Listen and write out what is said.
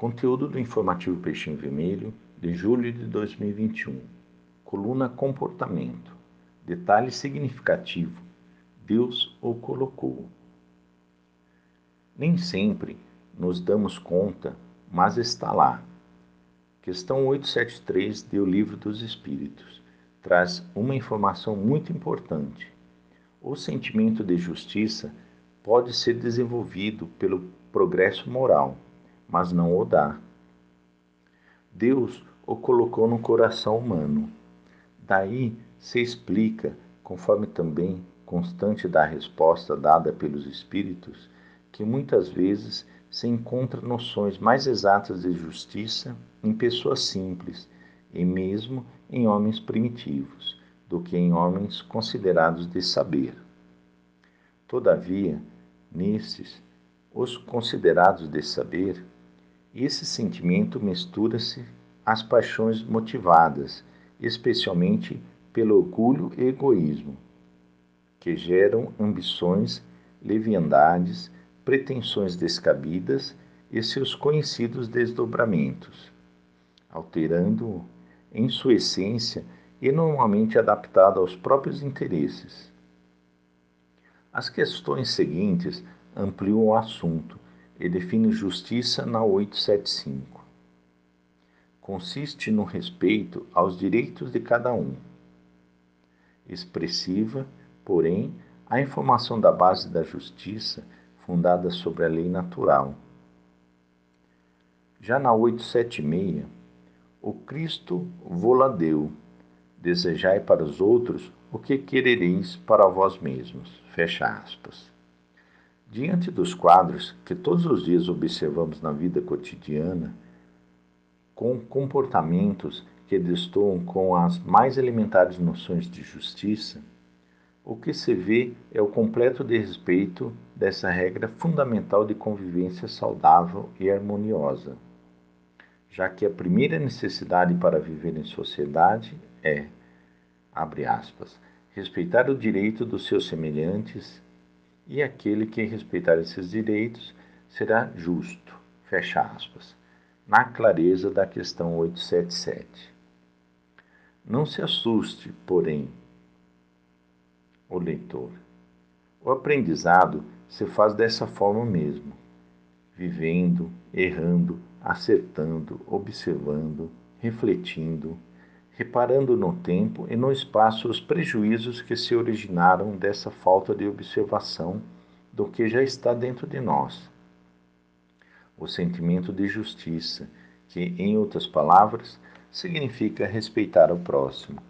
Conteúdo do informativo Peixinho Vermelho de julho de 2021. Coluna Comportamento. Detalhe significativo. Deus o colocou. Nem sempre nos damos conta, mas está lá. Questão 873 do Livro dos Espíritos traz uma informação muito importante. O sentimento de justiça pode ser desenvolvido pelo progresso moral, mas não o dá. Deus o colocou no coração humano. Daí se explica, conforme também constante da resposta dada pelos espíritos, que muitas vezes se encontra noções mais exatas de justiça em pessoas simples e mesmo em homens primitivos do que em homens considerados de saber. Todavia, nesses, os considerados de saber, esse sentimento mistura-se às paixões motivadas, especialmente pelo orgulho e egoísmo, que geram ambições, leviandades, pretensões descabidas e seus conhecidos desdobramentos, alterando-o em sua essência e normalmente adaptado aos próprios interesses. As questões seguintes ampliam o assunto e definem justiça na 875. Consiste no respeito aos direitos de cada um. Expressiva, porém, a informação da base da justiça fundada sobre a lei natural. Já na 876, o Cristo vô-la deu, desejai para os outros o que querereis para vós mesmos. Fecha aspas. Diante dos quadros que todos os dias observamos na vida cotidiana, com comportamentos que destoam com as mais elementares noções de justiça, o que se vê é o completo desrespeito dessa regra fundamental de convivência saudável e harmoniosa, já que a primeira necessidade para viver em sociedade é, abre aspas, respeitar o direito dos seus semelhantes e aquele que respeitar esses direitos será justo, fecha aspas, na clareza da questão 877. Não se assuste, porém, o leitor. O aprendizado se faz dessa forma mesmo, vivendo, errando, acertando, observando, refletindo, reparando no tempo e no espaço os prejuízos que se originaram dessa falta de observação do que já está dentro de nós. O sentimento de justiça, que, em outras palavras, significa respeitar o próximo.